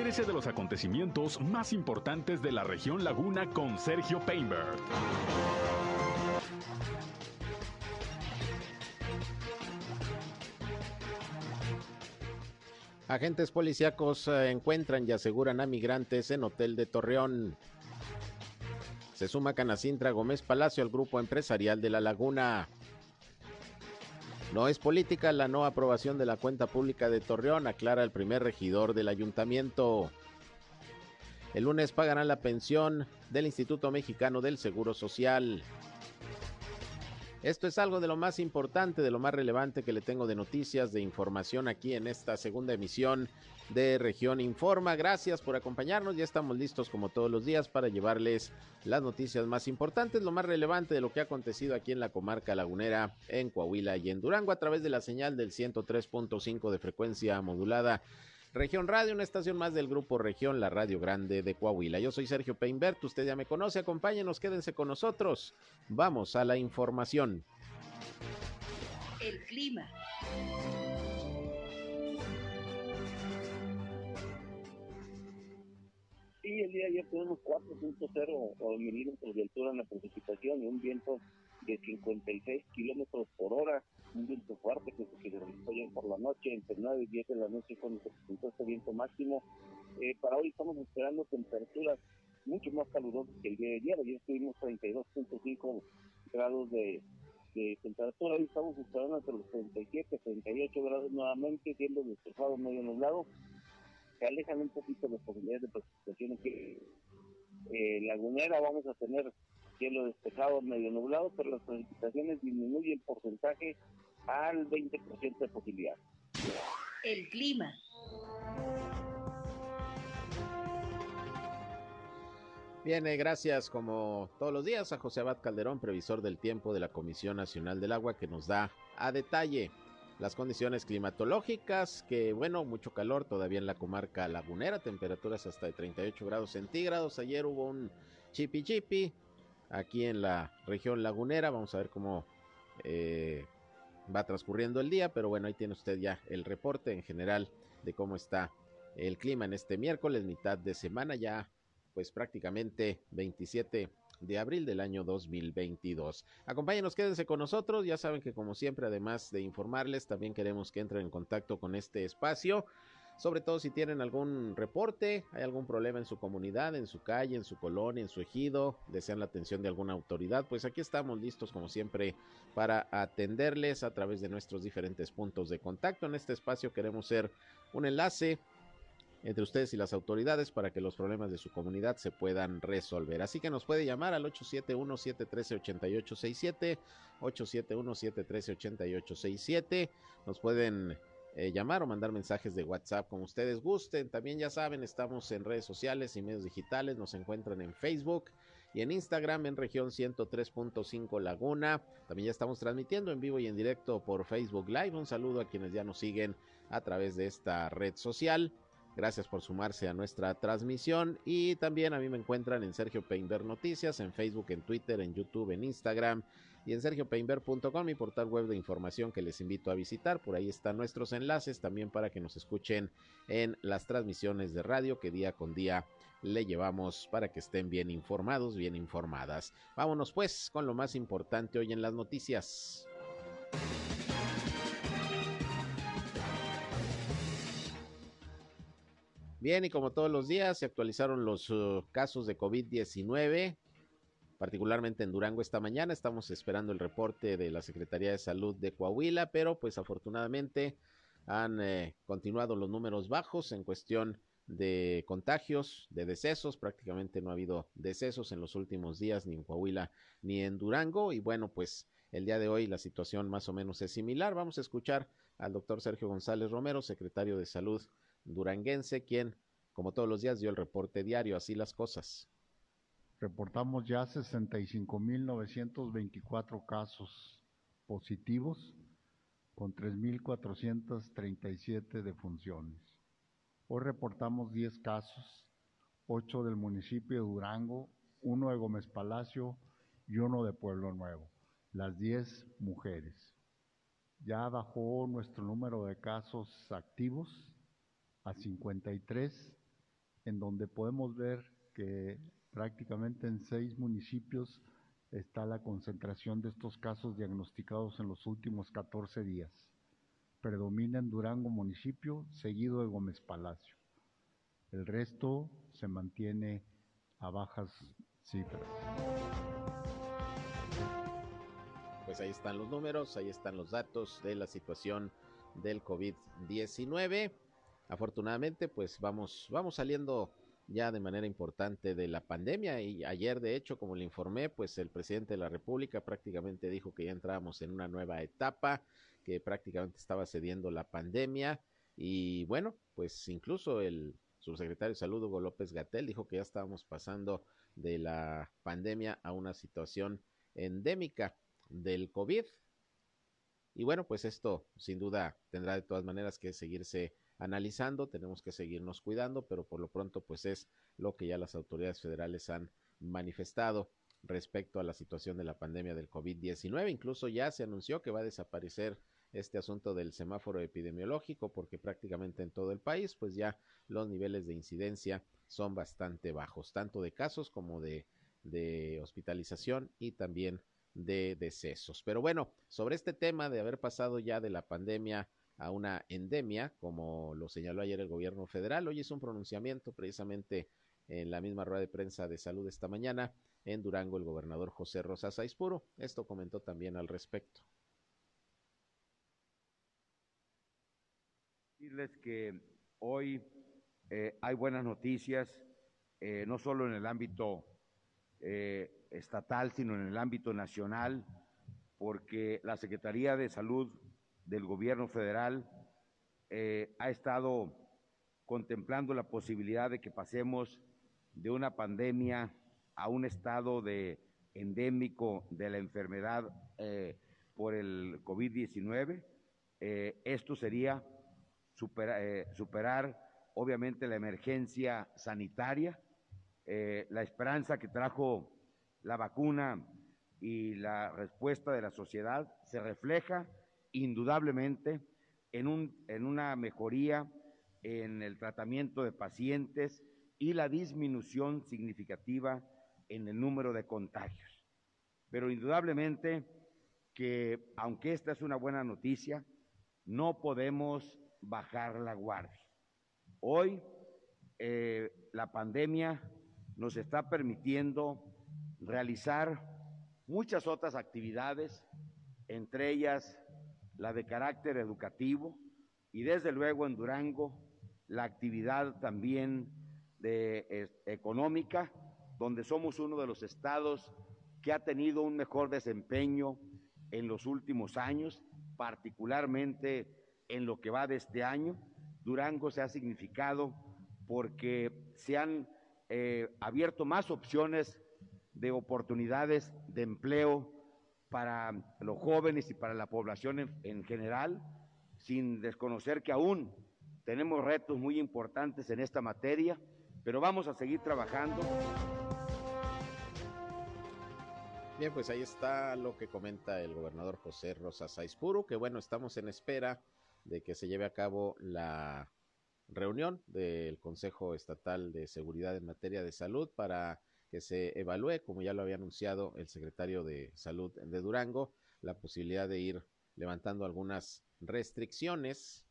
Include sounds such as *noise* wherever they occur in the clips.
Entérese de los acontecimientos más importantes de la región Laguna con Sergio Painberg. Agentes policíacos eh, encuentran y aseguran a migrantes en hotel de Torreón. Se suma Canacintra Gómez Palacio al grupo empresarial de La Laguna. No es política la no aprobación de la cuenta pública de Torreón, aclara el primer regidor del ayuntamiento. El lunes pagarán la pensión del Instituto Mexicano del Seguro Social. Esto es algo de lo más importante, de lo más relevante que le tengo de noticias, de información aquí en esta segunda emisión de Región Informa. Gracias por acompañarnos. Ya estamos listos como todos los días para llevarles las noticias más importantes, lo más relevante de lo que ha acontecido aquí en la comarca lagunera, en Coahuila y en Durango a través de la señal del 103.5 de frecuencia modulada Región Radio, una estación más del grupo Región, la Radio Grande de Coahuila. Yo soy Sergio Peinbert, usted ya me conoce, acompáñenos, quédense con nosotros. Vamos a la información. El clima. Sí, el día de ayer tenemos 4.0 milímetros de altura en la precipitación y un viento de 56 kilómetros por hora un viento fuerte que se realizó ayer por la noche, entre 9 y 10 de la noche cuando se presentó este viento máximo. Eh, para hoy estamos esperando temperaturas mucho más calurosas que el día de ayer. Ayer estuvimos 32.5 grados de, temperatura, hoy estamos esperando entre los 37 38 grados nuevamente, siendo despejado medio nublado. Se alejan un poquito las posibilidades de precipitaciones que eh, lagunera vamos a tener cielo despejado, medio nublado, pero las precipitaciones disminuyen porcentaje al 20% de posibilidad. El clima. Bien, gracias como todos los días a José Abad Calderón, previsor del tiempo de la Comisión Nacional del Agua, que nos da a detalle las condiciones climatológicas, que bueno, mucho calor todavía en la comarca lagunera, temperaturas hasta de 38 grados centígrados. Ayer hubo un chipi chipi aquí en la región lagunera, vamos a ver cómo eh, va transcurriendo el día, pero bueno, ahí tiene usted ya el reporte en general de cómo está el clima en este miércoles, mitad de semana, ya pues prácticamente 27 de abril del año 2022. Acompáñenos, quédense con nosotros, ya saben que como siempre, además de informarles, también queremos que entren en contacto con este espacio sobre todo si tienen algún reporte, hay algún problema en su comunidad, en su calle, en su colonia, en su ejido, desean la atención de alguna autoridad, pues aquí estamos listos como siempre para atenderles a través de nuestros diferentes puntos de contacto. En este espacio queremos ser un enlace entre ustedes y las autoridades para que los problemas de su comunidad se puedan resolver. Así que nos puede llamar al 871-713-8867, 871-713-8867, nos pueden eh, llamar o mandar mensajes de WhatsApp como ustedes gusten. También ya saben, estamos en redes sociales y medios digitales, nos encuentran en Facebook y en Instagram en región 103.5 Laguna. También ya estamos transmitiendo en vivo y en directo por Facebook Live. Un saludo a quienes ya nos siguen a través de esta red social. Gracias por sumarse a nuestra transmisión y también a mí me encuentran en Sergio Peinber Noticias, en Facebook, en Twitter, en YouTube, en Instagram y en sergiopeinber.com, mi portal web de información que les invito a visitar. Por ahí están nuestros enlaces también para que nos escuchen en las transmisiones de radio que día con día le llevamos para que estén bien informados, bien informadas. Vámonos pues con lo más importante hoy en las noticias. Bien, y como todos los días se actualizaron los uh, casos de COVID-19 particularmente en Durango esta mañana. Estamos esperando el reporte de la Secretaría de Salud de Coahuila, pero pues afortunadamente han eh, continuado los números bajos en cuestión de contagios, de decesos. Prácticamente no ha habido decesos en los últimos días, ni en Coahuila ni en Durango. Y bueno, pues el día de hoy la situación más o menos es similar. Vamos a escuchar al doctor Sergio González Romero, secretario de Salud duranguense, quien, como todos los días, dio el reporte diario. Así las cosas reportamos ya 65.924 casos positivos con 3.437 defunciones. Hoy reportamos 10 casos, 8 del municipio de Durango, 1 de Gómez Palacio y 1 de Pueblo Nuevo, las 10 mujeres. Ya bajó nuestro número de casos activos a 53 en donde podemos ver que prácticamente en seis municipios está la concentración de estos casos diagnosticados en los últimos 14 días. Predomina en Durango municipio, seguido de Gómez Palacio. El resto se mantiene a bajas cifras. Pues ahí están los números, ahí están los datos de la situación del COVID-19. Afortunadamente, pues vamos, vamos saliendo ya de manera importante de la pandemia y ayer de hecho como le informé pues el presidente de la república prácticamente dijo que ya entrábamos en una nueva etapa que prácticamente estaba cediendo la pandemia y bueno pues incluso el subsecretario de salud Hugo López Gatel dijo que ya estábamos pasando de la pandemia a una situación endémica del COVID. Y bueno pues esto sin duda tendrá de todas maneras que seguirse analizando, tenemos que seguirnos cuidando, pero por lo pronto pues es lo que ya las autoridades federales han manifestado respecto a la situación de la pandemia del COVID-19. Incluso ya se anunció que va a desaparecer este asunto del semáforo epidemiológico porque prácticamente en todo el país pues ya los niveles de incidencia son bastante bajos, tanto de casos como de, de hospitalización y también de decesos. Pero bueno, sobre este tema de haber pasado ya de la pandemia a una endemia, como lo señaló ayer el gobierno federal. Hoy hizo un pronunciamiento precisamente en la misma rueda de prensa de salud esta mañana en Durango el gobernador José Rosa Saizpuro. Esto comentó también al respecto. Decirles que hoy eh, hay buenas noticias, eh, no solo en el ámbito eh, estatal, sino en el ámbito nacional, porque la Secretaría de Salud del gobierno federal eh, ha estado contemplando la posibilidad de que pasemos de una pandemia a un estado de endémico de la enfermedad eh, por el COVID-19. Eh, esto sería superar, obviamente, la emergencia sanitaria, la esperanza que trajo la vacuna y la respuesta de la sociedad se refleja indudablemente en, un, en una mejoría en el tratamiento de pacientes y la disminución significativa en el número de contagios. Pero indudablemente que, aunque esta es una buena noticia, no podemos bajar la guardia. Hoy eh, la pandemia nos está permitiendo realizar muchas otras actividades, entre ellas la de carácter educativo y desde luego en Durango la actividad también de, económica, donde somos uno de los estados que ha tenido un mejor desempeño en los últimos años, particularmente en lo que va de este año. Durango se ha significado porque se han eh, abierto más opciones de oportunidades de empleo para los jóvenes y para la población en, general, sin desconocer que aún tenemos retos muy importantes en esta materia, pero vamos a seguir trabajando. Bien, pues ahí está lo que comenta el gobernador José Rosa Saizpuro, que bueno, estamos en espera de que se lleve a cabo la reunión del Consejo Estatal de Seguridad en materia de salud para que se evalúe, como ya lo había anunciado el secretario de Salud de Durango, la posibilidad de ir levantando algunas restricciones,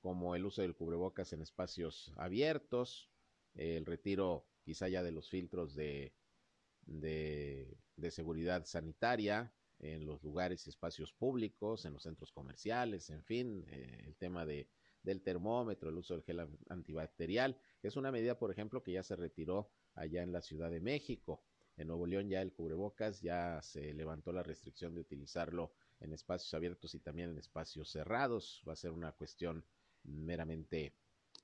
como el uso del cubrebocas en espacios abiertos, el retiro quizá ya de los filtros de, de, seguridad sanitaria en los lugares y espacios públicos, en los centros comerciales, en fin, eh, el tema de, del termómetro, el uso del gel antibacterial, es una medida, por ejemplo, que ya se retiró allá en la Ciudad de México. En Nuevo León ya el cubrebocas ya se levantó la restricción de utilizarlo en espacios abiertos y también en espacios cerrados. Va a ser una cuestión meramente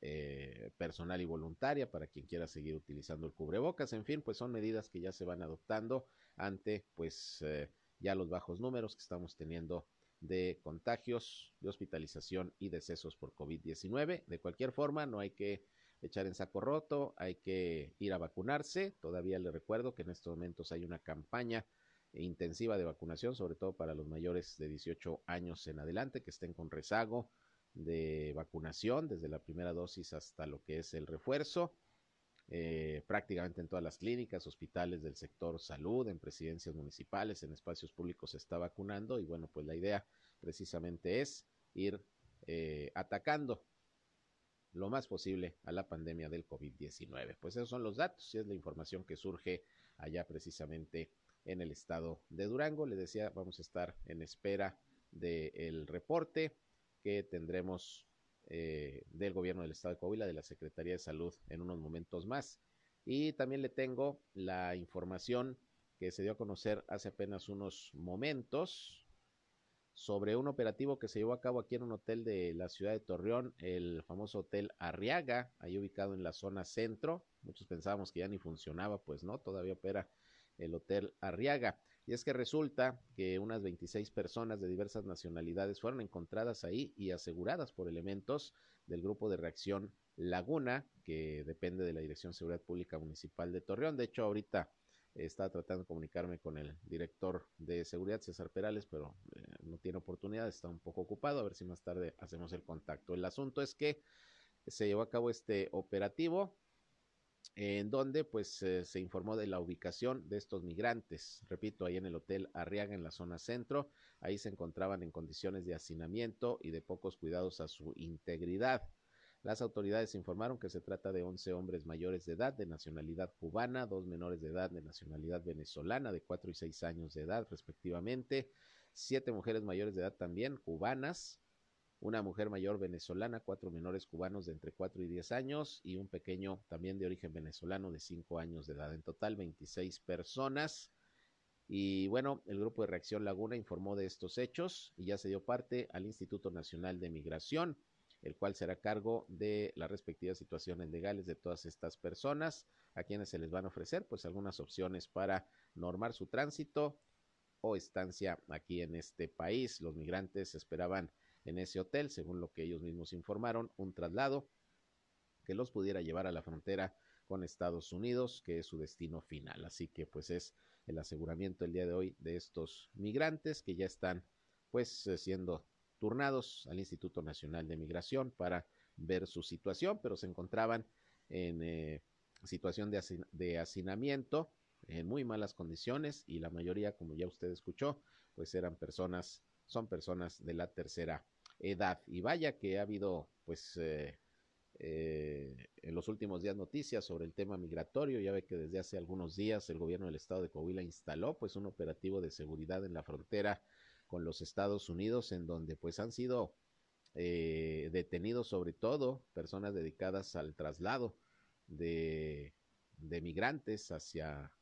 eh, personal y voluntaria para quien quiera seguir utilizando el cubrebocas. En fin, pues son medidas que ya se van adoptando ante pues eh, ya los bajos números que estamos teniendo de contagios, de hospitalización y decesos por COVID-19. De cualquier forma, no hay que echar en saco roto, hay que ir a vacunarse. Todavía le recuerdo que en estos momentos hay una campaña intensiva de vacunación, sobre todo para los mayores de 18 años en adelante que estén con rezago de vacunación desde la primera dosis hasta lo que es el refuerzo. Eh, prácticamente en todas las clínicas, hospitales del sector salud, en presidencias municipales, en espacios públicos se está vacunando y bueno, pues la idea precisamente es ir eh, atacando lo más posible a la pandemia del COVID-19. Pues esos son los datos y es la información que surge allá precisamente en el estado de Durango. Le decía, vamos a estar en espera del reporte que tendremos eh, del gobierno del estado de Coahuila, de la Secretaría de Salud en unos momentos más. Y también le tengo la información que se dio a conocer hace apenas unos momentos sobre un operativo que se llevó a cabo aquí en un hotel de la ciudad de Torreón, el famoso Hotel Arriaga, ahí ubicado en la zona centro. Muchos pensábamos que ya ni funcionaba, pues no, todavía opera el Hotel Arriaga. Y es que resulta que unas 26 personas de diversas nacionalidades fueron encontradas ahí y aseguradas por elementos del grupo de reacción Laguna, que depende de la Dirección de Seguridad Pública Municipal de Torreón. De hecho, ahorita estaba tratando de comunicarme con el director de seguridad, César Perales, pero eh, no tiene oportunidad, está un poco ocupado, a ver si más tarde hacemos el contacto. El asunto es que se llevó a cabo este operativo en donde pues se informó de la ubicación de estos migrantes. Repito, ahí en el Hotel Arriaga, en la zona centro, ahí se encontraban en condiciones de hacinamiento y de pocos cuidados a su integridad. Las autoridades informaron que se trata de 11 hombres mayores de edad de nacionalidad cubana, dos menores de edad de nacionalidad venezolana de 4 y 6 años de edad respectivamente, siete mujeres mayores de edad también cubanas, una mujer mayor venezolana, cuatro menores cubanos de entre 4 y 10 años y un pequeño también de origen venezolano de 5 años de edad. En total 26 personas. Y bueno, el grupo de Reacción Laguna informó de estos hechos y ya se dio parte al Instituto Nacional de Migración, el cual será cargo de las respectivas situaciones legales de todas estas personas, a quienes se les van a ofrecer pues algunas opciones para normar su tránsito o estancia aquí en este país. Los migrantes esperaban en ese hotel, según lo que ellos mismos informaron, un traslado que los pudiera llevar a la frontera con Estados Unidos, que es su destino final. Así que pues es el aseguramiento el día de hoy de estos migrantes que ya están pues eh, siendo turnados al Instituto Nacional de Migración para ver su situación, pero se encontraban en eh, situación de, de hacinamiento en muy malas condiciones y la mayoría, como ya usted escuchó, pues eran personas, son personas de la tercera edad. Y vaya que ha habido, pues, eh, eh, en los últimos días noticias sobre el tema migratorio. Ya ve que desde hace algunos días el gobierno del estado de Coahuila instaló, pues, un operativo de seguridad en la frontera con los Estados Unidos, en donde, pues, han sido eh, detenidos sobre todo personas dedicadas al traslado de, de migrantes hacia,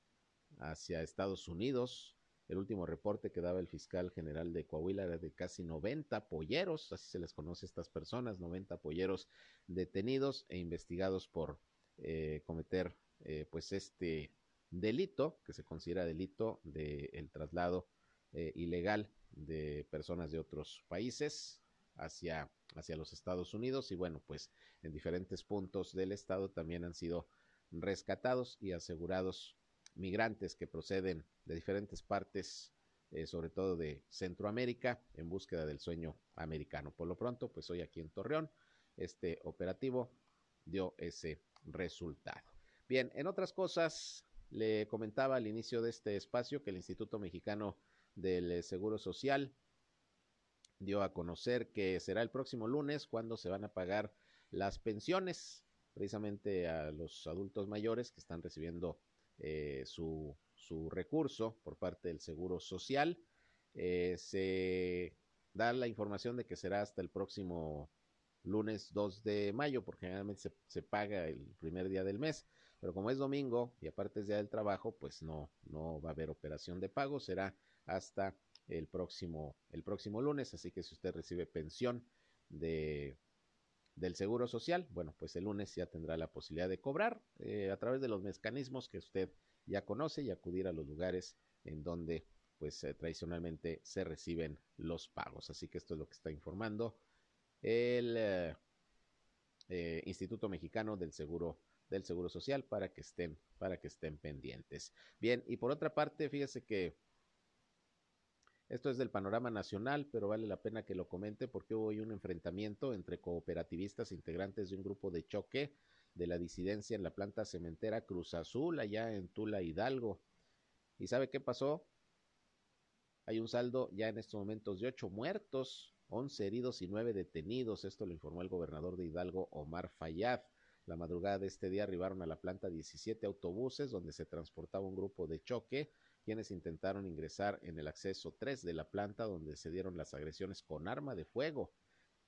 hacia Estados Unidos el último reporte que daba el fiscal general de Coahuila era de casi 90 polleros, así se les conoce a estas personas, 90 polleros detenidos e investigados por eh, cometer eh, pues este delito, que se considera delito del el traslado eh, ilegal de personas de otros países hacia, hacia los Estados Unidos. Y bueno, pues en diferentes puntos del estado también han sido rescatados y asegurados migrantes que proceden de diferentes partes, eh, sobre todo de Centroamérica, en búsqueda del sueño americano. Por lo pronto, pues hoy aquí en Torreón, este operativo dio ese resultado. Bien, en otras cosas, le comentaba al inicio de este espacio que el Instituto Mexicano del Seguro Social dio a conocer que será el próximo lunes cuando se van a pagar las pensiones precisamente a los adultos mayores que están recibiendo eh, su, su, recurso por parte del Seguro Social. Eh, se da la información de que será hasta el próximo lunes 2 de mayo, porque generalmente se, se, paga el primer día del mes, pero como es domingo y aparte es día del trabajo, pues no, no va a haber operación de pago, será hasta el próximo, el próximo lunes, así que si usted recibe pensión de del Seguro Social, bueno, pues el lunes ya tendrá la posibilidad de cobrar eh, a través de los mecanismos que usted ya conoce y acudir a los lugares en donde pues eh, tradicionalmente se reciben los pagos. Así que esto es lo que está informando el eh, Instituto Mexicano del Seguro del Seguro Social para que estén para que estén pendientes. Bien, y por otra parte, fíjese que esto es del panorama nacional, pero vale la pena que lo comente porque hubo hoy un enfrentamiento entre cooperativistas integrantes de un grupo de choque de la disidencia en la planta cementera Cruz Azul, allá en Tula Hidalgo. ¿Y sabe qué pasó? Hay un saldo ya en estos momentos de ocho muertos, once heridos y nueve detenidos. Esto lo informó el gobernador de Hidalgo, Omar Fayad. La madrugada de este día arribaron a la planta 17 autobuses donde se transportaba un grupo de choque, quienes intentaron ingresar en el acceso 3 de la planta donde se dieron las agresiones con arma de fuego.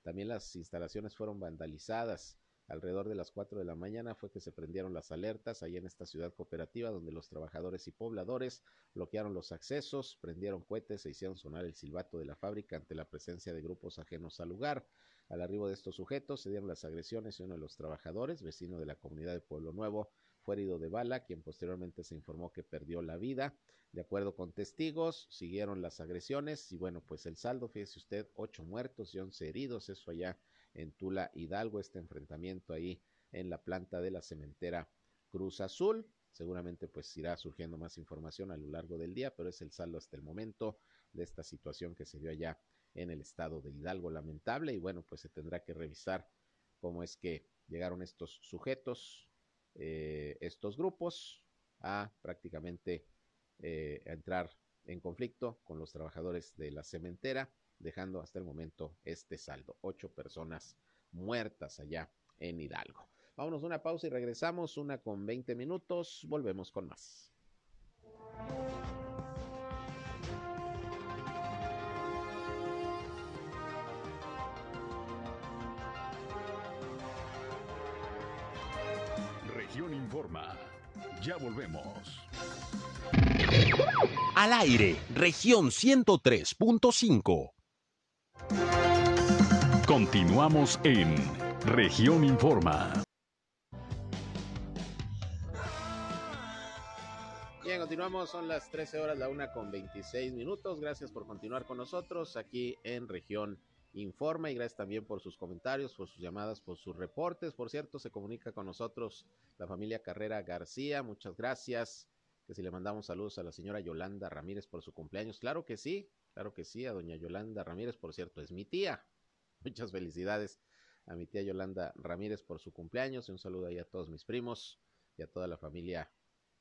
También las instalaciones fueron vandalizadas. Alrededor de las 4 de la mañana fue que se prendieron las alertas ahí en esta ciudad cooperativa donde los trabajadores y pobladores bloquearon los accesos, prendieron cohetes e hicieron sonar el silbato de la fábrica ante la presencia de grupos ajenos al lugar. Al arribo de estos sujetos se dieron las agresiones y uno de los trabajadores, vecino de la comunidad de Pueblo Nuevo, fue herido de bala, quien posteriormente se informó que perdió la vida. De acuerdo con testigos, siguieron las agresiones y bueno, pues el saldo, fíjese usted, ocho muertos y once heridos, eso allá en Tula Hidalgo, este enfrentamiento ahí en la planta de la cementera Cruz Azul. Seguramente pues irá surgiendo más información a lo largo del día, pero es el saldo hasta el momento de esta situación que se dio allá en el estado de Hidalgo, lamentable, y bueno, pues se tendrá que revisar cómo es que llegaron estos sujetos, eh, estos grupos, a prácticamente eh, entrar en conflicto con los trabajadores de la cementera dejando hasta el momento este saldo. Ocho personas muertas allá en Hidalgo. Vámonos una pausa y regresamos, una con 20 minutos. Volvemos con más. Región Informa. Ya volvemos. Al aire, región 103.5. Continuamos en región Informa. Bien, continuamos, son las 13 horas, la una con 26 minutos. Gracias por continuar con nosotros aquí en región Informa y gracias también por sus comentarios, por sus llamadas, por sus reportes. Por cierto, se comunica con nosotros la familia Carrera García. Muchas gracias. Que si le mandamos saludos a la señora Yolanda Ramírez por su cumpleaños. Claro que sí, claro que sí, a doña Yolanda Ramírez, por cierto, es mi tía. *laughs* Muchas felicidades a mi tía Yolanda Ramírez por su cumpleaños y un saludo ahí a todos mis primos y a toda la familia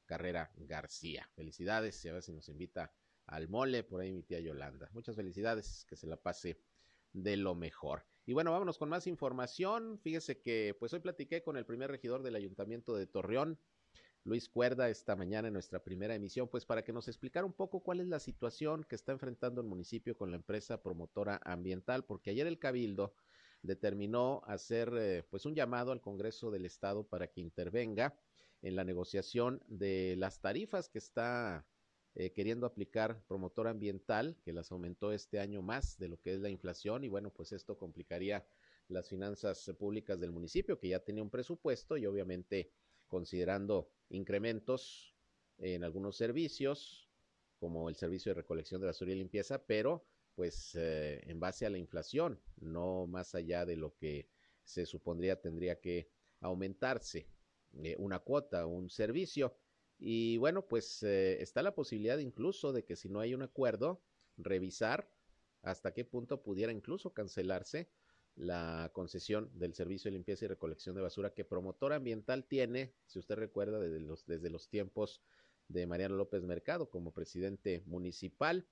Carrera García. Felicidades y a ver si nos invita al mole por ahí mi tía Yolanda. Muchas felicidades, que se la pase de lo mejor. Y bueno, vámonos con más información. Fíjese que pues hoy platiqué con el primer regidor del Ayuntamiento de Torreón, Luis Cuerda, esta mañana en nuestra primera emisión, pues para que nos explicara un poco cuál es la situación que está enfrentando el municipio con la empresa promotora ambiental, porque ayer el Cabildo determinó hacer eh, pues un llamado al Congreso del Estado para que intervenga en la negociación de las tarifas que está eh, queriendo aplicar promotora ambiental, que las aumentó este año más de lo que es la inflación y bueno, pues esto complicaría las finanzas públicas del municipio, que ya tenía un presupuesto y obviamente considerando incrementos en algunos servicios, como el servicio de recolección de basura y limpieza, pero pues eh, en base a la inflación, no más allá de lo que se supondría tendría que aumentarse eh, una cuota, un servicio. Y bueno, pues eh, está la posibilidad incluso de que si no hay un acuerdo, revisar hasta qué punto pudiera incluso cancelarse la concesión del servicio de limpieza y recolección de basura que Promotor Ambiental tiene, si usted recuerda, desde los, desde los tiempos de Mariano López Mercado como presidente municipal.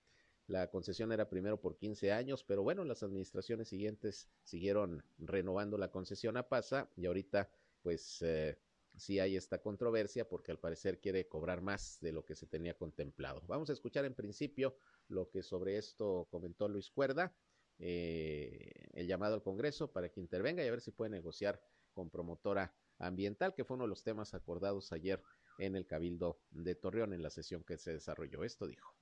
La concesión era primero por 15 años, pero bueno, las administraciones siguientes siguieron renovando la concesión a PASA y ahorita pues eh, sí hay esta controversia porque al parecer quiere cobrar más de lo que se tenía contemplado. Vamos a escuchar en principio lo que sobre esto comentó Luis Cuerda eh, el llamado al Congreso para que intervenga y a ver si puede negociar con promotora ambiental, que fue uno de los temas acordados ayer en el Cabildo de Torreón en la sesión que se desarrolló. Esto dijo.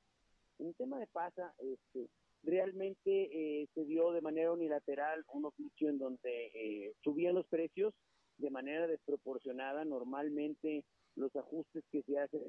En el tema de PASA, este, realmente eh, se dio de manera unilateral un oficio en donde eh, subían los precios de manera desproporcionada. Normalmente los ajustes que se hacen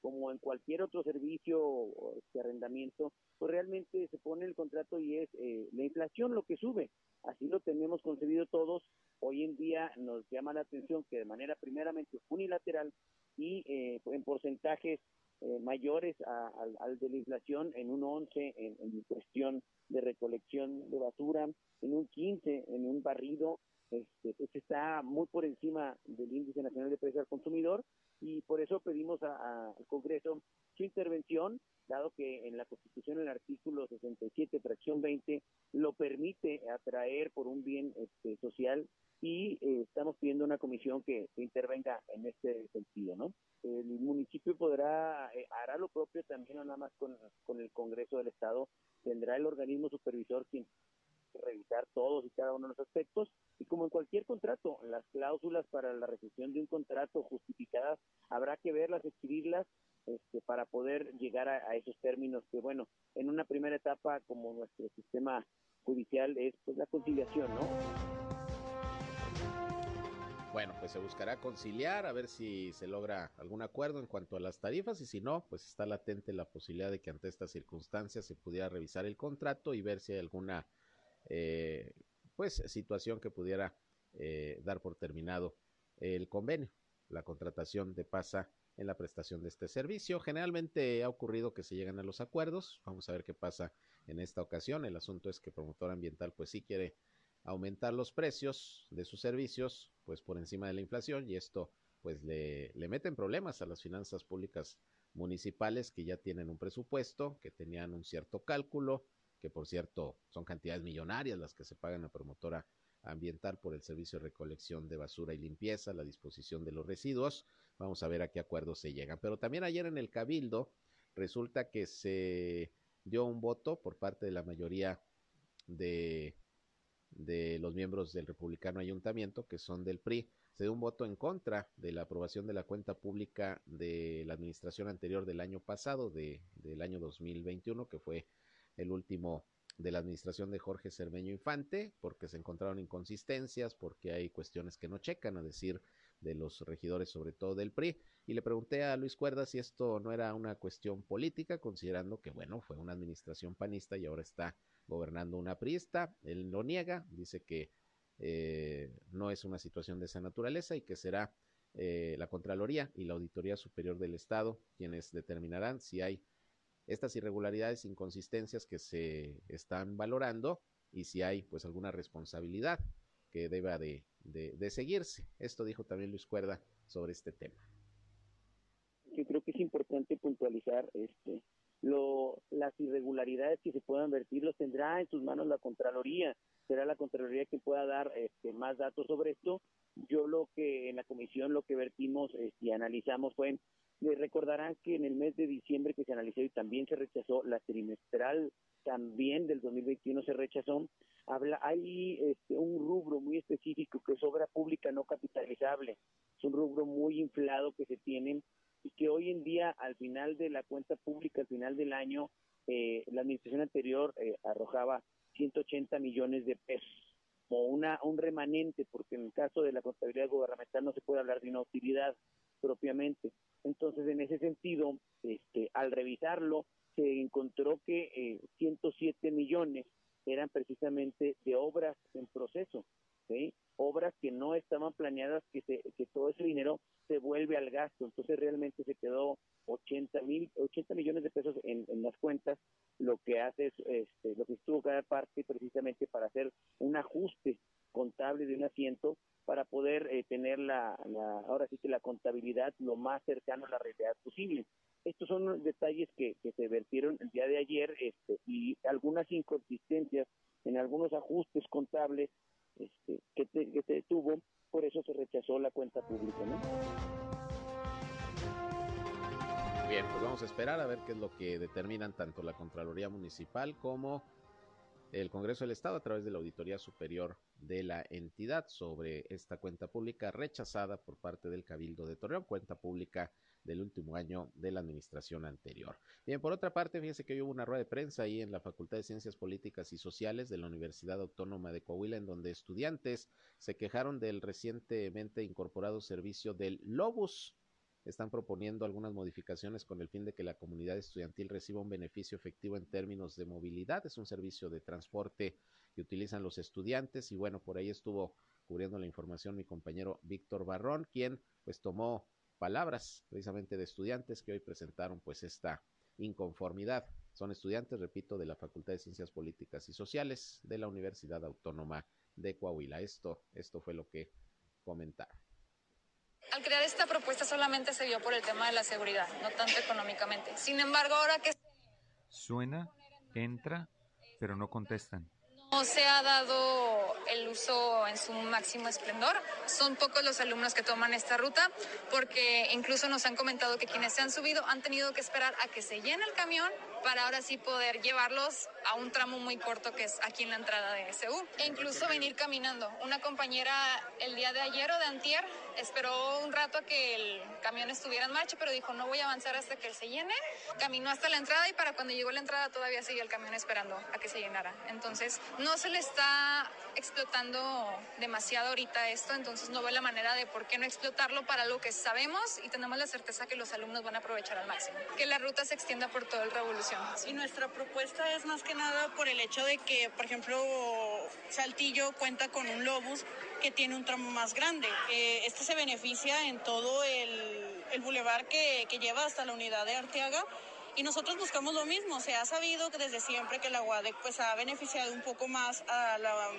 como en cualquier otro servicio o arrendamiento, pues realmente se pone el contrato y es eh, la inflación lo que sube. Así lo tenemos concebido todos. Hoy en día nos llama la atención que de manera primeramente unilateral y eh, en porcentajes eh, mayores al de la inflación, en un 11 en, en, cuestión de recolección de basura, en un 15 en un barrido, este, pues está muy por encima del índice nacional de precios al consumidor y por eso pedimos al Congreso su intervención, dado que en la Constitución el artículo 67, fracción 20, lo permite atraer por un bien este, social y eh, estamos pidiendo una comisión que, intervenga en este sentido, ¿no? El municipio podrá, eh, hará lo propio también, no nada más con, con el Congreso del Estado, tendrá el organismo supervisor quien revisar todos y cada uno de los aspectos y como en cualquier contrato, las cláusulas para la rescisión de un contrato justificadas habrá que verlas, escribirlas este, para poder llegar a, esos términos que bueno, en una primera etapa como nuestro sistema judicial es pues la conciliación, ¿no? Bueno, pues se buscará conciliar, a ver si se logra algún acuerdo en cuanto a las tarifas y si no, pues está latente la posibilidad de que ante estas circunstancias se pudiera revisar el contrato y ver si hay alguna eh, pues situación que pudiera eh, dar por terminado el convenio, la contratación de PASA en la prestación de este servicio. Generalmente ha ocurrido que se llegan a los acuerdos. Vamos a ver qué pasa en esta ocasión. El asunto es que Promotor Ambiental pues sí quiere aumentar los precios de sus servicios pues por encima de la inflación y esto pues le, le meten problemas a las finanzas públicas municipales que ya tienen un presupuesto, que tenían un cierto cálculo, que por cierto son cantidades millonarias las que se pagan a promotora ambiental por el servicio de recolección de basura y limpieza, la disposición de los residuos. Vamos a ver a qué acuerdos se llegan. Pero también ayer en el Cabildo resulta que se dio un voto por parte de la mayoría de, de los miembros del Republicano Ayuntamiento, que son del PRI. Se dio un voto en contra de la aprobación de la cuenta pública de la administración anterior del año pasado, de, del año 2021, que fue el último de la administración de Jorge Cermeño Infante, porque se encontraron inconsistencias, porque hay cuestiones que no checan, a decir de los regidores, sobre todo del PRI, y le pregunté a Luis Cuerda si esto no era una cuestión política, considerando que, bueno, fue una administración panista y ahora está gobernando una priista. Él lo niega, dice que eh, no es una situación de esa naturaleza y que será eh, la Contraloría y la Auditoría Superior del Estado quienes determinarán si hay estas irregularidades, inconsistencias que se están valorando y si hay pues alguna responsabilidad que deba de, de, seguirse. Esto dijo también Luis Cuerda sobre este tema. Yo creo que es importante puntualizar este las irregularidades que se puedan vertir los tendrá en sus manos la Contraloría. Será la Contraloría quien pueda dar este, más datos sobre esto. Yo lo que en la comisión lo que vertimos este, y analizamos fue les recordarán que en el mes de diciembre que se analizó y también se rechazó, la trimestral también del 2021 se rechazó. Habla, hay este, un rubro muy específico que es obra pública no capitalizable. Es un rubro muy inflado que se tiene y que hoy en día al final de la cuenta pública, al final del año, eh, la administración anterior eh, arrojaba 180 millones de pesos como una, un remanente, porque en el caso de la contabilidad gubernamental no se puede hablar de una utilidad propiamente. Entonces, en ese sentido, este, al revisarlo, se encontró que 107 eh, millones eran precisamente de obras en proceso, obras que no estaban planeadas, que, se, que todo ese dinero se vuelve al gasto. Entonces, realmente se quedó 80, mil, 80 millones de pesos en, en las cuentas, lo que hace es, este, lo que estuvo cada parte precisamente para hacer un ajuste contable de un asiento para poder eh, tener la, ahora sí que la contabilidad lo más cercano a la realidad posible. Estos son detalles que, se vertieron el día de ayer este, y algunas inconsistencias en algunos ajustes contables este, que, se tuvo, por eso se rechazó la cuenta pública. Bien, pues vamos a esperar a ver qué es lo que determinan tanto la Contraloría Municipal como el Congreso del Estado a través de la Auditoría Superior de la entidad sobre esta cuenta pública rechazada por parte del Cabildo de Torreón, cuenta pública del último año de la administración anterior. Bien, por otra parte, fíjense que hubo una rueda de prensa ahí en la Facultad de Ciencias Políticas y Sociales de la Universidad Autónoma de Coahuila, en donde estudiantes se quejaron del recientemente incorporado servicio del Lobus están proponiendo algunas modificaciones con el fin de que la comunidad estudiantil reciba un beneficio efectivo en términos de movilidad. Es un servicio de transporte que utilizan los estudiantes y bueno, por ahí estuvo cubriendo la información mi compañero Víctor Barrón, quien pues tomó palabras precisamente de estudiantes que hoy presentaron pues esta inconformidad. Son estudiantes, repito, de la Facultad de Ciencias Políticas y Sociales de la Universidad Autónoma de Coahuila. Esto, esto fue lo que comentaron. Al crear esta propuesta solamente se vio por el tema de la seguridad, no tanto económicamente. Sin embargo, ahora que... Suena, entra, pero no contestan. No se ha dado el uso en su máximo esplendor. Son pocos los alumnos que toman esta ruta porque incluso nos han comentado que quienes se han subido han tenido que esperar a que se llene el camión para ahora sí poder llevarlos a un tramo muy corto que es aquí en la entrada de SU. E incluso venir caminando. Una compañera el día de ayer o de antier esperó un rato a que el camión estuviera en marcha, pero dijo no voy a avanzar hasta que él se llene. Caminó hasta la entrada y para cuando llegó la entrada todavía seguía el camión esperando a que se llenara. Entonces no se le está explotando demasiado ahorita esto, entonces no veo la manera de por qué no explotarlo para algo que sabemos y tenemos la certeza que los alumnos van a aprovechar al máximo. Que la ruta se extienda por todo el Revolución. Y nuestra propuesta es más que nada por el hecho de que, por ejemplo, Saltillo cuenta con un Lobus que tiene un tramo más grande. Eh, este se beneficia en todo el, el bulevar que, que lleva hasta la unidad de Arteaga y nosotros buscamos lo mismo. Se ha sabido que desde siempre que la UADEC pues ha beneficiado un poco más a la,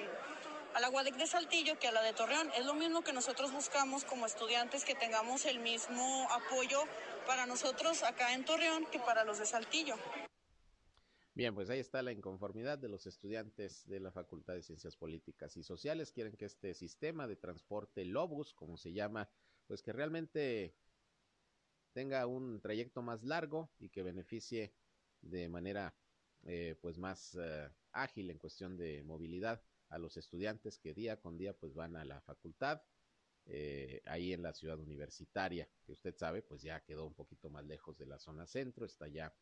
a la de Saltillo que a la de Torreón. Es lo mismo que nosotros buscamos como estudiantes que tengamos el mismo apoyo para nosotros acá en Torreón que para los de Saltillo. Bien, pues ahí está la inconformidad de los estudiantes de la Facultad de Ciencias Políticas y Sociales. Quieren que este sistema de transporte Lobus, como se llama, pues que realmente tenga un trayecto más largo y que beneficie de manera eh, pues más eh, ágil en cuestión de movilidad a los estudiantes que día con día pues van a la facultad eh, ahí en la ciudad universitaria que usted sabe pues ya quedó un poquito más lejos de la zona centro está ya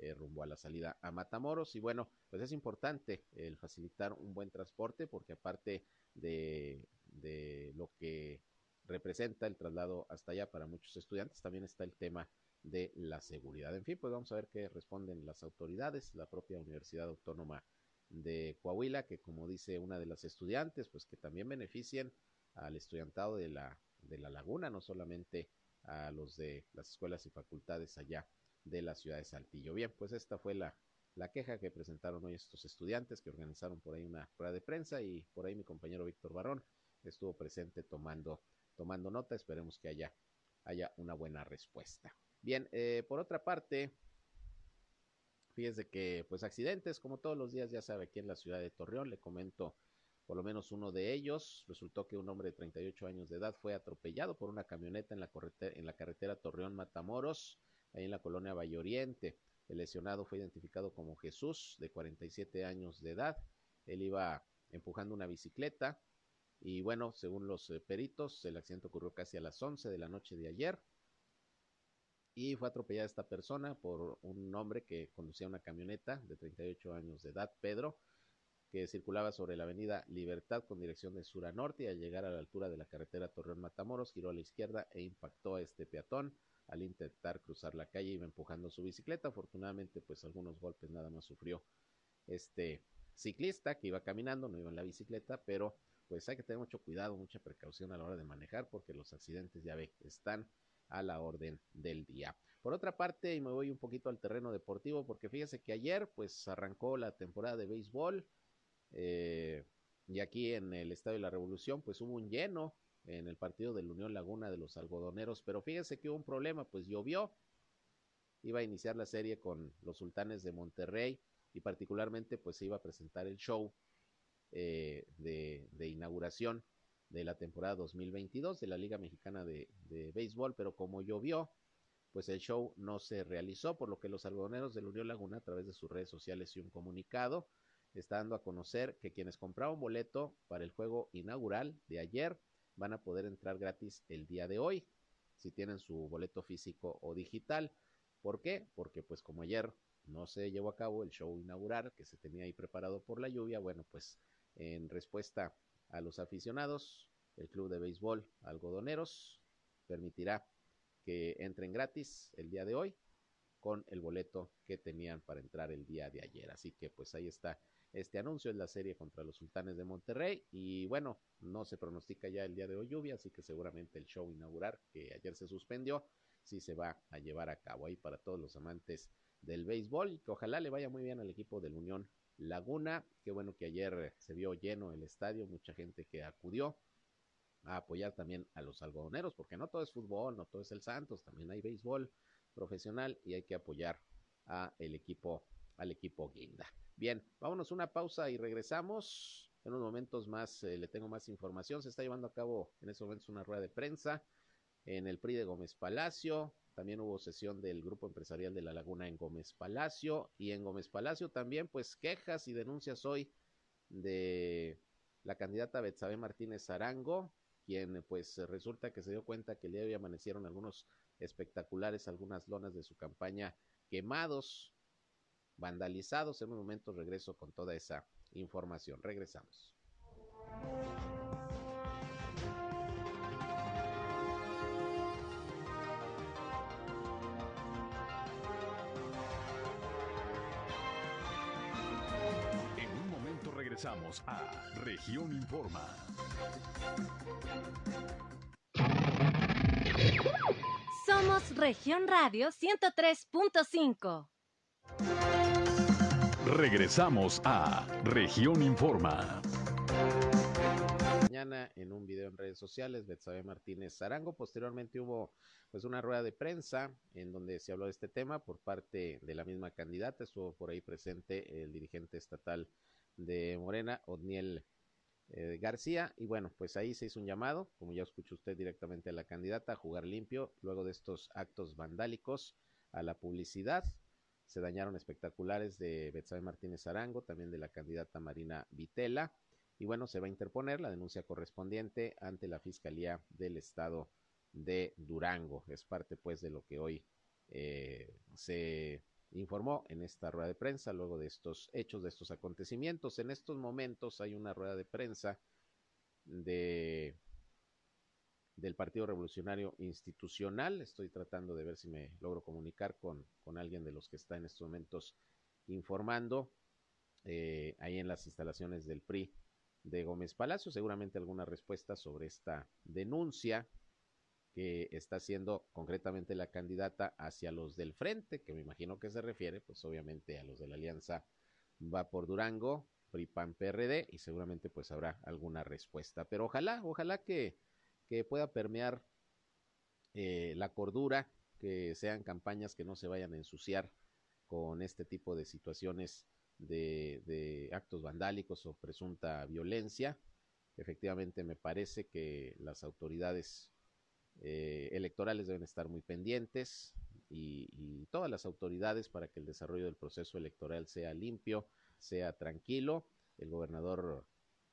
eh, rumbo a la salida a Matamoros. Y bueno, pues es importante el facilitar un buen transporte porque aparte de, de lo que representa el traslado hasta allá para muchos estudiantes, también está el tema de la seguridad. En fin, pues vamos a ver qué responden las autoridades, la propia Universidad Autónoma de Coahuila, que como dice una de las estudiantes, pues que también beneficien al estudiantado de la, de la laguna, no solamente a los de las escuelas y facultades allá de la ciudad de Saltillo. Bien, pues esta fue la, la queja que presentaron hoy estos estudiantes que organizaron por ahí una rueda de prensa y por ahí mi compañero Víctor Barrón estuvo presente tomando, tomando nota. Esperemos que haya, haya una buena respuesta. Bien, eh, por otra parte, fíjese que pues accidentes como todos los días ya sabe aquí en la ciudad de Torreón, le comento por lo menos uno de ellos. Resultó que un hombre de 38 años de edad fue atropellado por una camioneta en la, en la carretera Torreón Matamoros ahí en la colonia Valle Oriente. El lesionado fue identificado como Jesús, de 47 años de edad. Él iba empujando una bicicleta y bueno, según los eh, peritos, el accidente ocurrió casi a las 11 de la noche de ayer y fue atropellada esta persona por un hombre que conducía una camioneta de 38 años de edad, Pedro, que circulaba sobre la avenida Libertad con dirección de sur a norte y al llegar a la altura de la carretera Torreón Matamoros giró a la izquierda e impactó a este peatón al intentar cruzar la calle iba empujando su bicicleta. Afortunadamente, pues algunos golpes nada más sufrió este ciclista que iba caminando, no iba en la bicicleta, pero pues hay que tener mucho cuidado, mucha precaución a la hora de manejar porque los accidentes, ya ve, están a la orden del día. Por otra parte, y me voy un poquito al terreno deportivo porque fíjese que ayer pues arrancó la temporada de béisbol eh, y aquí en el Estadio de la Revolución pues hubo un lleno en el partido de la Unión Laguna de los algodoneros, pero fíjese que hubo un problema, pues llovió, iba a iniciar la serie con los sultanes de Monterrey y particularmente pues se iba a presentar el show eh, de, de, inauguración de la temporada 2022 de la Liga Mexicana de, de Béisbol, pero como llovió, pues el show no se realizó, por lo que los algodoneros de la Unión Laguna a través de sus redes sociales y un comunicado está dando a conocer que quienes compraron boleto para el juego inaugural de ayer van a poder entrar gratis el día de hoy, si tienen su boleto físico o digital. ¿Por qué? Porque pues como ayer no se llevó a cabo el show inaugural que se tenía ahí preparado por la lluvia, bueno, pues en respuesta a los aficionados, el Club de Béisbol Algodoneros permitirá que entren gratis el día de hoy con el boleto que tenían para entrar el día de ayer. Así que pues ahí está este anuncio, es la serie contra los sultanes de Monterrey y bueno, no se pronostica ya el día de hoy lluvia, así que seguramente el show inaugurar que ayer se suspendió, sí se va a llevar a cabo ahí para todos los amantes del béisbol y que ojalá le vaya muy bien al equipo del Unión Laguna. Qué bueno que ayer se vio lleno el estadio, mucha gente que acudió a apoyar también a los algodoneros, porque no todo es fútbol, no todo es el Santos, también hay béisbol profesional y hay que apoyar a el equipo, al equipo Guinda. Bien, vámonos una pausa y regresamos. En unos momentos más eh, le tengo más información. Se está llevando a cabo en estos momentos una rueda de prensa en el PRI de Gómez Palacio. También hubo sesión del Grupo Empresarial de La Laguna en Gómez Palacio. Y en Gómez Palacio también, pues, quejas y denuncias hoy de la candidata Betsabe Martínez Arango, quien pues resulta que se dio cuenta que el día de hoy amanecieron algunos espectaculares, algunas lonas de su campaña quemados, vandalizados. En un momento regreso con toda esa información. Regresamos. En un momento regresamos a Región Informa. Somos Región Radio 103.5. Regresamos a Región Informa. Mañana en un video en redes sociales, Betsabe Martínez Zarango. Posteriormente hubo pues una rueda de prensa en donde se habló de este tema por parte de la misma candidata. Estuvo por ahí presente el dirigente estatal de Morena, Odniel eh, García. Y bueno, pues ahí se hizo un llamado, como ya escuchó usted directamente a la candidata, a jugar limpio luego de estos actos vandálicos a la publicidad. Se dañaron espectaculares de Betsabe Martínez Arango, también de la candidata Marina Vitela. Y bueno, se va a interponer la denuncia correspondiente ante la Fiscalía del Estado de Durango. Es parte pues de lo que hoy eh, se informó en esta rueda de prensa luego de estos hechos, de estos acontecimientos. En estos momentos hay una rueda de prensa de del Partido Revolucionario Institucional. Estoy tratando de ver si me logro comunicar con, con alguien de los que está en estos momentos informando eh, ahí en las instalaciones del PRI de Gómez Palacio. Seguramente alguna respuesta sobre esta denuncia que está haciendo concretamente la candidata hacia los del frente, que me imagino que se refiere, pues obviamente a los de la alianza va por Durango, PRI PAN PRD, y seguramente pues habrá alguna respuesta. Pero ojalá, ojalá que, que pueda permear eh, la cordura, que sean campañas que no se vayan a ensuciar con este tipo de situaciones de, actos vandálicos o presunta violencia. Efectivamente, me parece que las autoridades eh, electorales deben estar muy pendientes y, y, todas las autoridades para que el desarrollo del proceso electoral sea limpio, sea tranquilo. El gobernador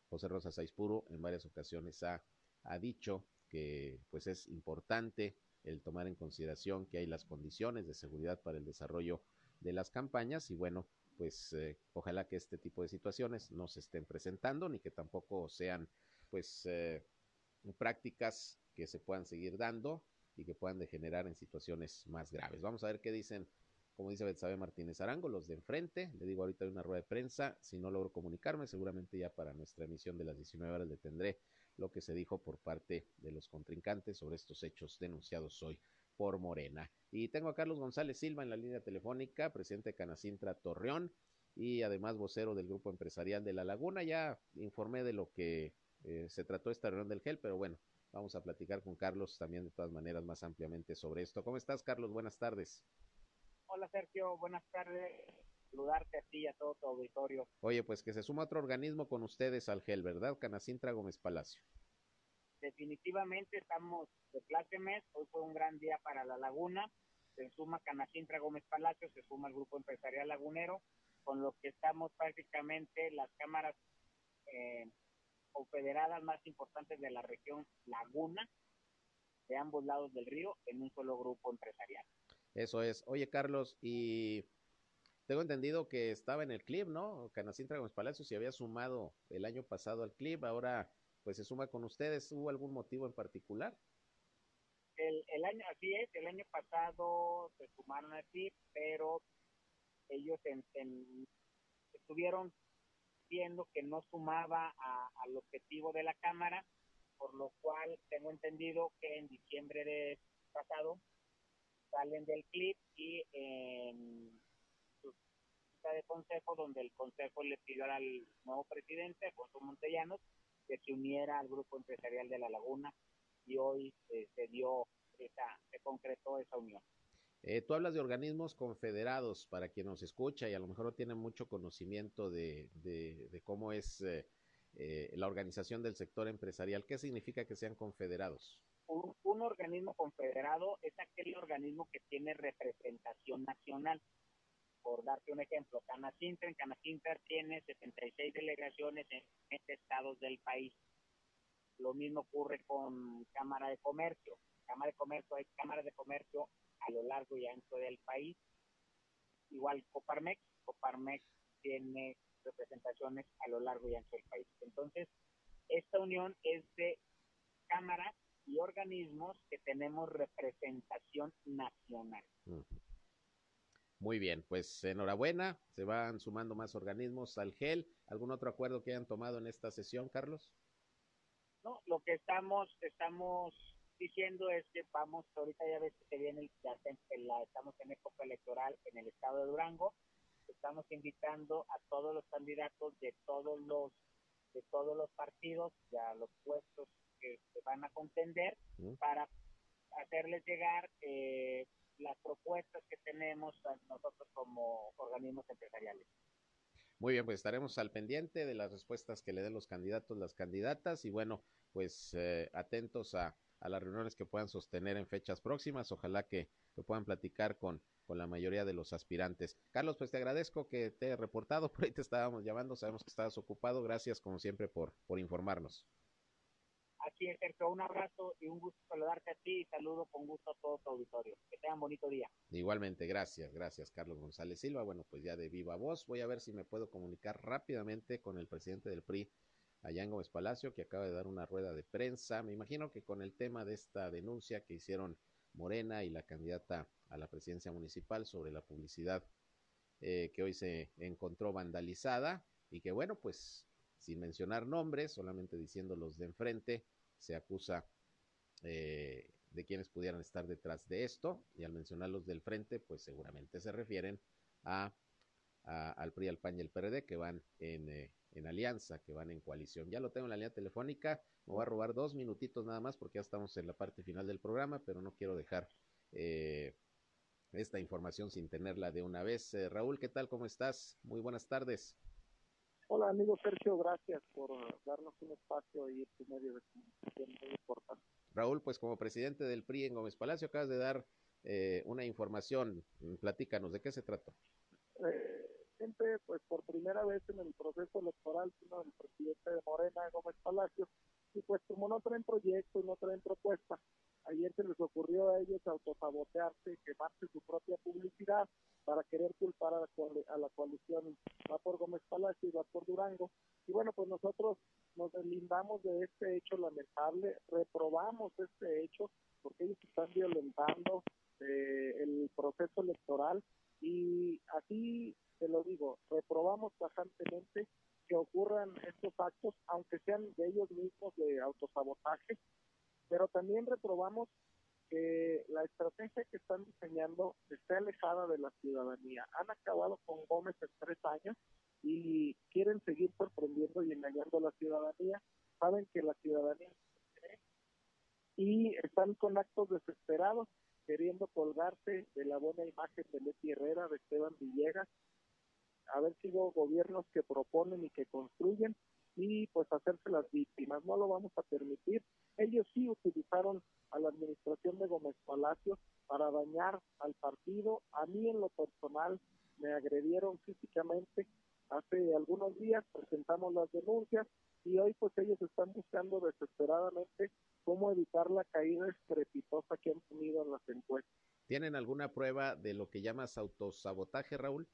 José Rosa Saizpuro en varias ocasiones ha, ha dicho que pues es importante el tomar en consideración que hay las condiciones de seguridad para el desarrollo de las campañas y bueno, pues eh, ojalá que este tipo de situaciones no se estén presentando ni que tampoco sean pues eh, prácticas que se puedan seguir dando y que puedan degenerar en situaciones más graves. Vamos a ver qué dicen, como dice Betsabe Martínez Arango, los de enfrente. Le digo ahorita hay una rueda de prensa. Si no logro comunicarme, seguramente ya para nuestra emisión de las 19 horas le tendré lo que se dijo por parte de los contrincantes sobre estos hechos denunciados hoy por Morena. Y tengo a Carlos González Silva en la línea telefónica, presidente de Canacintra Torreón y además vocero del grupo empresarial de La Laguna. Ya informé de lo que eh, se trató esta reunión del GEL, pero bueno, Vamos a platicar con Carlos también de todas maneras más ampliamente sobre esto. ¿Cómo estás, Carlos? Buenas tardes. Hola, Sergio. Buenas tardes. Saludarte a ti y a todo tu auditorio. Oye, pues que se suma otro organismo con ustedes al GEL, ¿verdad? Canacintra Gómez Palacio. Definitivamente estamos de plácemes. Hoy fue un gran día para la laguna. Se suma Canacintra Gómez Palacio, se suma el Grupo Empresarial Lagunero, con lo que estamos prácticamente las cámaras eh, confederadas más importantes de la región Laguna, de ambos lados del río, en un solo grupo empresarial. Eso es. Oye, Carlos, y tengo entendido que estaba en el CLIP, ¿no? Canacintra Gómez Palacios y había sumado el año pasado al CLIP, ahora pues se suma con ustedes. ¿Hubo algún motivo en particular? El, el año, así es, el año pasado se sumaron al CLIP, pero ellos en, en, estuvieron viendo que no sumaba a, al objetivo de la Cámara, por lo cual tengo entendido que en diciembre de pasado salen del clip y en de consejo, donde el consejo le pidió al nuevo presidente, Alfonso Montellanos, que se uniera al grupo empresarial de La Laguna y hoy eh, se dio esa, se concretó esa unión. Eh, tú hablas de organismos confederados, para quien nos escucha y a lo mejor no tiene mucho conocimiento de, de, cómo es eh, eh, la organización del sector empresarial. ¿Qué significa que sean confederados? Un, un, organismo confederado es aquel organismo que tiene representación nacional. Por darte un ejemplo, Canacintra, en Canacintra tiene 76 delegaciones en 20 estados del país. Lo mismo ocurre con Cámara de Comercio. Cámara de Comercio, hay cámaras de comercio a lo largo y ancho del país. Igual Coparmex, Coparmex tiene representaciones a lo largo y ancho del país. Entonces, esta unión es de cámaras y organismos que tenemos representación nacional. Muy bien, pues enhorabuena, se van sumando más organismos al GEL. ¿Algún otro acuerdo que hayan tomado en esta sesión, Carlos? No, lo que estamos, estamos diciendo es que vamos, ahorita ya ves que se viene, ya la, estamos en época electoral en el estado de Durango, estamos invitando a todos los candidatos de todos los de todos los partidos ya los puestos que se van a contender para hacerles llegar eh, las propuestas que tenemos nosotros como organismos empresariales. Muy bien, pues estaremos al pendiente de las respuestas que le den los candidatos, las candidatas y bueno, pues eh, atentos a, a las reuniones que puedan sostener en fechas próximas. Ojalá que, puedan platicar con, con la mayoría de los aspirantes. Carlos, pues te agradezco que te he reportado, *laughs* por ahí te estábamos llamando, sabemos que estabas ocupado. Gracias, como siempre, por, por informarnos. Así es, un abrazo y un gusto saludarte a ti y saludo con gusto a todo tu auditorio. Que tengan bonito día. Igualmente, gracias, gracias, Carlos González Silva. Bueno, pues ya de viva voz, voy a ver si me puedo comunicar rápidamente con el presidente del PRI, allá en Gómez Palacio, que acaba de dar una rueda de prensa. Me imagino que con el tema de esta denuncia que hicieron Morena y la candidata a la presidencia municipal sobre la publicidad eh, que hoy se encontró vandalizada y que bueno, pues sin mencionar nombres, solamente diciendo los de enfrente, se acusa eh, de quienes pudieran estar detrás de esto y al mencionar los del frente, pues seguramente se refieren a, al PRI, al PAN y el PRD que van en, eh, en alianza, que van en coalición. Ya lo tengo en la línea telefónica, me voy a robar dos minutitos nada más porque ya estamos en la parte final del programa, pero no quiero dejar eh, esta información sin tenerla de una vez. Eh, Raúl, ¿qué tal? ¿Cómo estás? Muy buenas tardes. Hola, amigo Sergio, gracias por darnos un espacio y tu medio de comunicación muy importante. Raúl, pues como presidente del PRI en Gómez Palacio, acabas de dar eh, una información. Platícanos, ¿de qué se trata? Eh, pues por primera vez en el proceso electoral, sino el presidente de Morena, Gómez Palacio, y pues como no traen proyectos, no traen propuesta, ayer se les ocurrió a ellos autosabotearse, quemarse su propia publicidad para querer culpar a la, a la coalición, va por Gómez Palacio y va por Durango. Y bueno, pues nosotros nos deslindamos de este hecho lamentable, reprobamos este hecho porque ellos están violentando eh, el proceso electoral y así te lo digo, reprobamos tajantemente que ocurran estos actos, aunque sean de ellos mismos de autosabotaje, pero también reprobamos que la estrategia que están diseñando esté alejada de la ciudadanía. Han acabado con Gómez en tres años y quieren seguir sorprendiendo y engañando a la ciudadanía. Saben que la ciudadanía y están con actos desesperados queriendo colgarse de la buena imagen de Leti Herrera, de Esteban Villegas, haber sido gobiernos que proponen y que construyen y pues hacerse las víctimas. No lo vamos a permitir. Ellos sí utilizaron a la administración de Gómez Palacio para dañar al partido. A mí en lo personal me agredieron físicamente. Hace algunos días presentamos las denuncias y hoy pues ellos están buscando desesperadamente cómo evitar la caída estrepitosa que han tenido en las encuestas. ¿Tienen alguna prueba de lo que llamas autosabotaje, Raúl?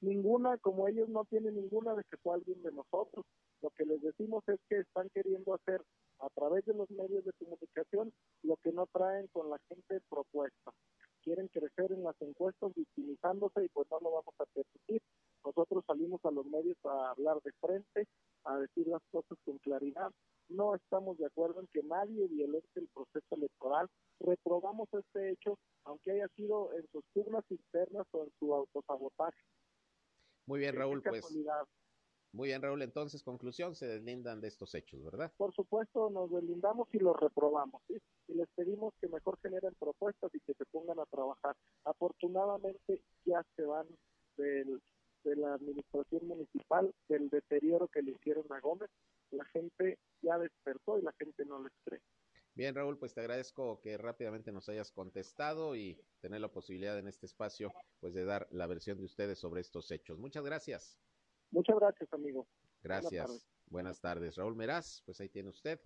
Ninguna, como ellos no tienen ninguna de que fue alguien de nosotros. Lo que les decimos es que están queriendo hacer a través de los medios de comunicación lo que no traen con la gente propuesta. Quieren crecer en las encuestas victimizándose y pues no lo vamos a permitir. Nosotros salimos a los medios a hablar de frente, a decir las cosas con claridad. No estamos de acuerdo en que nadie violente el proceso electoral. Reprobamos este hecho, aunque haya sido en sus pugnas internas o en su autosabotaje. Muy bien, Raúl, pues Muy bien, Raúl. Entonces, conclusión, se deslindan de estos hechos, ¿verdad? Por supuesto, nos deslindamos y los reprobamos, ¿sí? Y les pedimos que mejor generen propuestas y que se pongan a trabajar. Afortunadamente, ya se van del, de la administración municipal, del deterioro que le hicieron a Gómez. La gente ya despertó y la gente no les cree. Bien, Raúl, pues te agradezco que rápidamente nos hayas contestado y tener la posibilidad en este espacio, pues de dar la versión de ustedes sobre estos hechos. Muchas gracias. Muchas gracias, amigo. Gracias. Buenas tardes. Buenas tardes, Raúl Meraz. Pues ahí tiene usted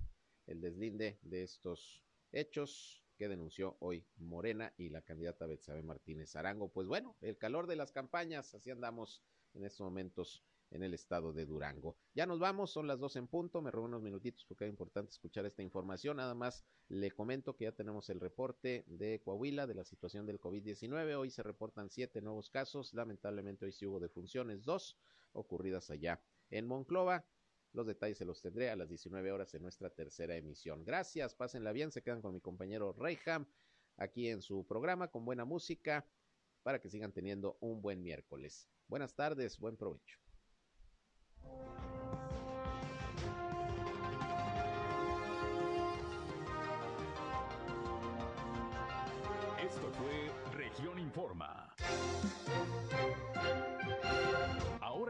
el deslinde de estos hechos que denunció hoy Morena y la candidata Betsabe Martínez Arango. Pues bueno, el calor de las campañas, así andamos en estos momentos en el estado de Durango. Ya nos vamos, son las dos en punto, me robo unos minutitos porque es importante escuchar esta información. Nada más le comento que ya tenemos el reporte de Coahuila de la situación del COVID-19. Hoy se reportan siete nuevos casos, lamentablemente hoy sí hubo defunciones, dos ocurridas allá en Monclova. Los detalles se los tendré a las 19 horas en nuestra tercera emisión. Gracias, pásenla bien, se quedan con mi compañero Reyham aquí en su programa con buena música para que sigan teniendo un buen miércoles. Buenas tardes, buen provecho. Esto fue Región Informa.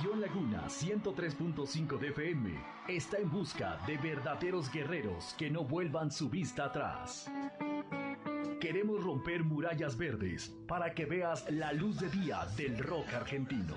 Región Laguna 103.5 de FM está en busca de verdaderos guerreros que no vuelvan su vista atrás. Queremos romper murallas verdes para que veas la luz de día del rock argentino.